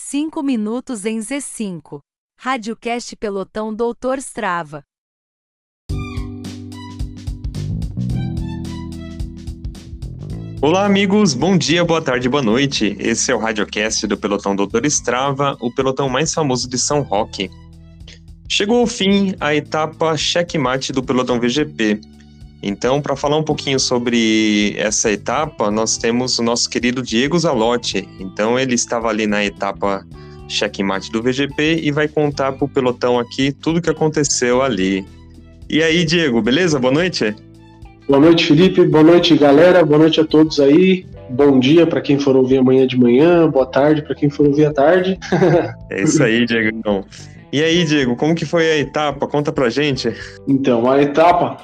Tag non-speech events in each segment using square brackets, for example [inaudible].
5 minutos em Z5. Radiocast Pelotão Doutor Strava. Olá, amigos. Bom dia, boa tarde, boa noite. Esse é o Radiocast do Pelotão Doutor Strava, o pelotão mais famoso de São Roque. Chegou ao fim a etapa checkmate do pelotão VGP. Então, para falar um pouquinho sobre essa etapa, nós temos o nosso querido Diego Zalotti. Então, ele estava ali na etapa checkmate do VGP e vai contar para o pelotão aqui tudo o que aconteceu ali. E aí, Diego, beleza? Boa noite. Boa noite, Felipe. Boa noite, galera. Boa noite a todos aí. Bom dia para quem for ouvir amanhã de manhã. Boa tarde para quem for ouvir à tarde. [laughs] é isso aí, Diego. Então. E aí, Diego, como que foi a etapa? Conta pra gente. Então, a etapa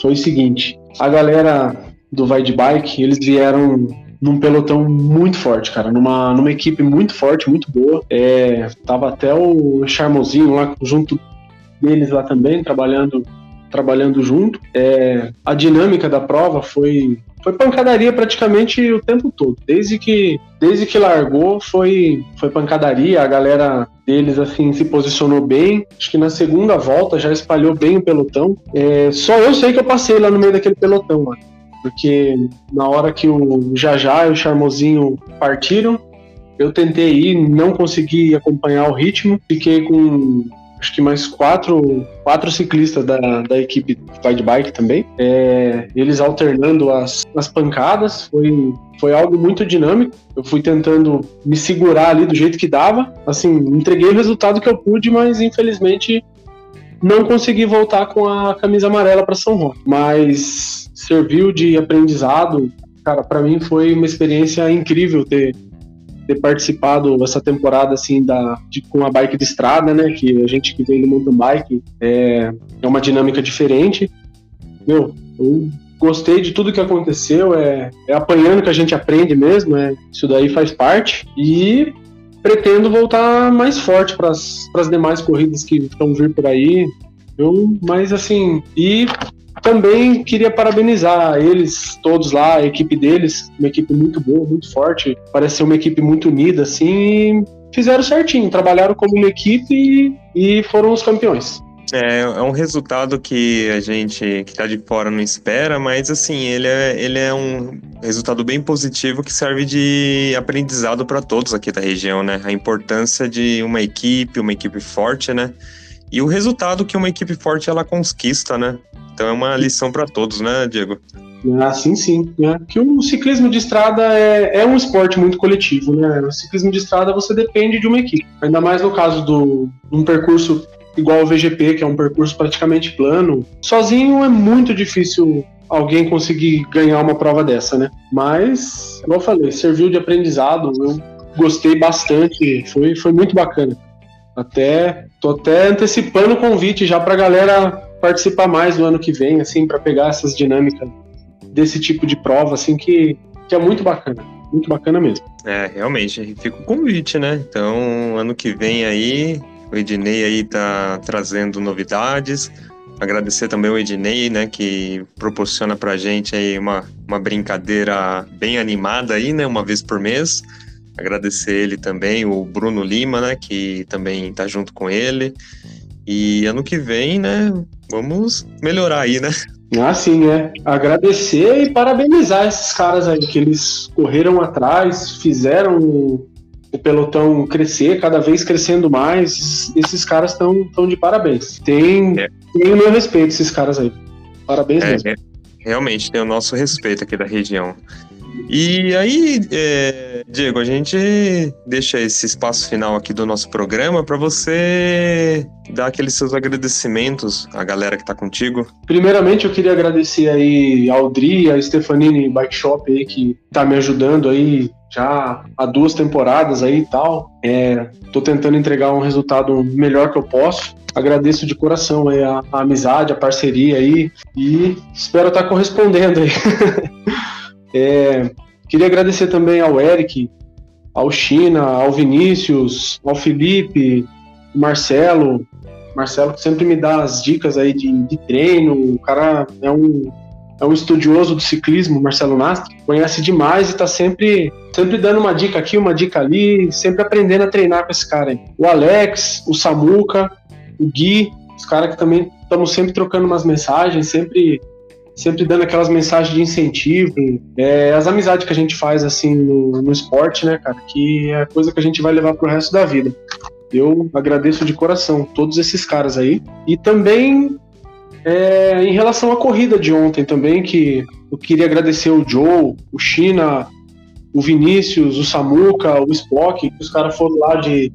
foi o seguinte: a galera do Vai de Bike, eles vieram num pelotão muito forte, cara, numa, numa equipe muito forte, muito boa. É, tava até o Charmosinho lá junto deles lá também, trabalhando trabalhando junto. É, a dinâmica da prova foi foi pancadaria praticamente o tempo todo. Desde que desde que largou foi foi pancadaria. A galera deles assim se posicionou bem. Acho que na segunda volta já espalhou bem o pelotão. É, só eu sei que eu passei lá no meio daquele pelotão, mano. Porque na hora que o Jajá e o Charmosinho partiram, eu tentei ir, não consegui acompanhar o ritmo. Fiquei com acho que mais quatro, quatro ciclistas da, da equipe Ride Bike também. É, eles alternando as, as pancadas, foi, foi algo muito dinâmico. Eu fui tentando me segurar ali do jeito que dava. Assim, entreguei o resultado que eu pude, mas infelizmente não consegui voltar com a camisa amarela para São Roque. Mas serviu de aprendizado. Cara, para mim foi uma experiência incrível ter ter participado essa temporada assim da de, com a bike de estrada, né? Que a gente que vem do mountain bike é, é uma dinâmica diferente. Meu, eu gostei de tudo que aconteceu. É, é apanhando que a gente aprende mesmo. É, isso daí faz parte e pretendo voltar mais forte para as demais corridas que estão vir por aí. Eu, mas assim, e também queria parabenizar eles todos lá, a equipe deles, uma equipe muito boa, muito forte, parece ser uma equipe muito unida, assim, fizeram certinho, trabalharam como uma equipe e, e foram os campeões. É, é um resultado que a gente que tá de fora não espera, mas assim, ele é, ele é um resultado bem positivo que serve de aprendizado para todos aqui da região, né? A importância de uma equipe, uma equipe forte, né? E o resultado que uma equipe forte ela conquista, né? Então é uma lição para todos, né, Diego? Ah, sim, sim. Né? O ciclismo de estrada é, é um esporte muito coletivo, né? O ciclismo de estrada você depende de uma equipe. Ainda mais no caso do um percurso igual ao VGP, que é um percurso praticamente plano. Sozinho é muito difícil alguém conseguir ganhar uma prova dessa, né? Mas, como eu falei, serviu de aprendizado. Eu gostei bastante, foi, foi muito bacana. Até tô até antecipando o convite já para a galera participar mais do ano que vem, assim, para pegar essas dinâmicas desse tipo de prova, assim, que, que é muito bacana. Muito bacana mesmo. É, realmente, fica o convite, né? Então, ano que vem aí, o Ednei aí tá trazendo novidades. Agradecer também o Ednei, né, que proporciona pra gente aí uma, uma brincadeira bem animada aí, né, uma vez por mês. Agradecer ele também, o Bruno Lima, né, que também tá junto com ele. E ano que vem, né, vamos melhorar aí, né? Ah, sim, é. Agradecer e parabenizar esses caras aí, que eles correram atrás, fizeram o pelotão crescer, cada vez crescendo mais. Esses caras estão tão de parabéns. Tem, é. tem o meu respeito, esses caras aí. Parabéns é, mesmo. É, realmente, tem o nosso respeito aqui da região. E aí, é, Diego, a gente deixa esse espaço final aqui do nosso programa para você dar aqueles seus agradecimentos à galera que está contigo. Primeiramente, eu queria agradecer aí ao Dri, a Stefanini Bike Shop aí que está me ajudando aí já há duas temporadas aí e tal. É, tô tentando entregar um resultado melhor que eu posso. Agradeço de coração aí a, a amizade, a parceria aí e espero estar tá correspondendo aí. [laughs] É, queria agradecer também ao Eric, ao China, ao Vinícius, ao Felipe, Marcelo. Marcelo que sempre me dá as dicas aí de, de treino. O cara é um, é um estudioso do ciclismo, Marcelo Nastri, conhece demais e está sempre, sempre dando uma dica aqui, uma dica ali, sempre aprendendo a treinar com esse cara aí. O Alex, o Samuca, o Gui, os caras que também estamos sempre trocando umas mensagens, sempre sempre dando aquelas mensagens de incentivo, é, as amizades que a gente faz assim no, no esporte, né, cara, que é coisa que a gente vai levar pro resto da vida. Eu agradeço de coração todos esses caras aí. E também é, em relação à corrida de ontem também, que eu queria agradecer o Joe, o China, o Vinícius, o Samuca, o Spock, que os caras foram lá de,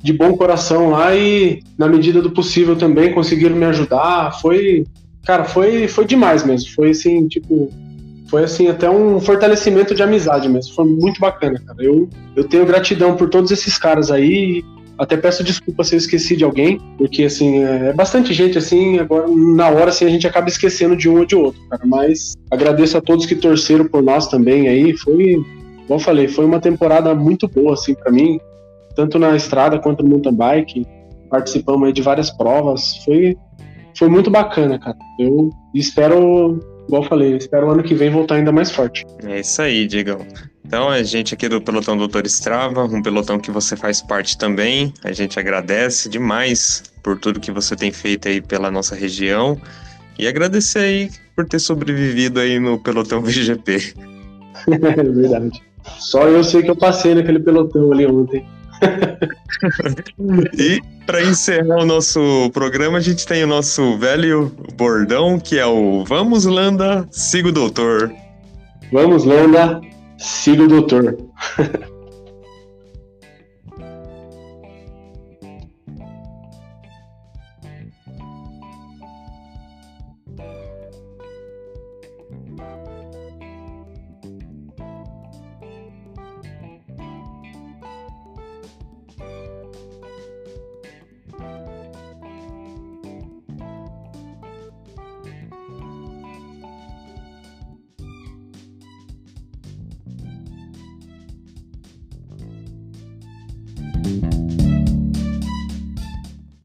de bom coração lá e, na medida do possível, também conseguiram me ajudar. Foi, cara, foi, foi demais mesmo. Foi assim, tipo, foi assim até um fortalecimento de amizade mesmo. Foi muito bacana, cara. Eu, eu tenho gratidão por todos esses caras aí. Até peço desculpa se eu esqueci de alguém, porque assim, é, é bastante gente assim, agora na hora assim a gente acaba esquecendo de um ou de outro, cara. Mas agradeço a todos que torceram por nós também aí. Foi, como eu falei, foi uma temporada muito boa assim para mim, tanto na estrada quanto no mountain bike. Participamos aí de várias provas. Foi foi muito bacana, cara. Eu espero igual eu falei, espero ano que vem voltar ainda mais forte. É isso aí, Digão. Então, a gente aqui do Pelotão Doutor Strava, um pelotão que você faz parte também. A gente agradece demais por tudo que você tem feito aí pela nossa região e agradecer aí por ter sobrevivido aí no pelotão [laughs] VGP. [laughs] É verdade. Só eu sei que eu passei naquele pelotão ali ontem. E para encerrar o nosso programa, a gente tem o nosso velho bordão, que é o Vamos Landa, siga o doutor. Vamos Landa, siga o doutor. [laughs]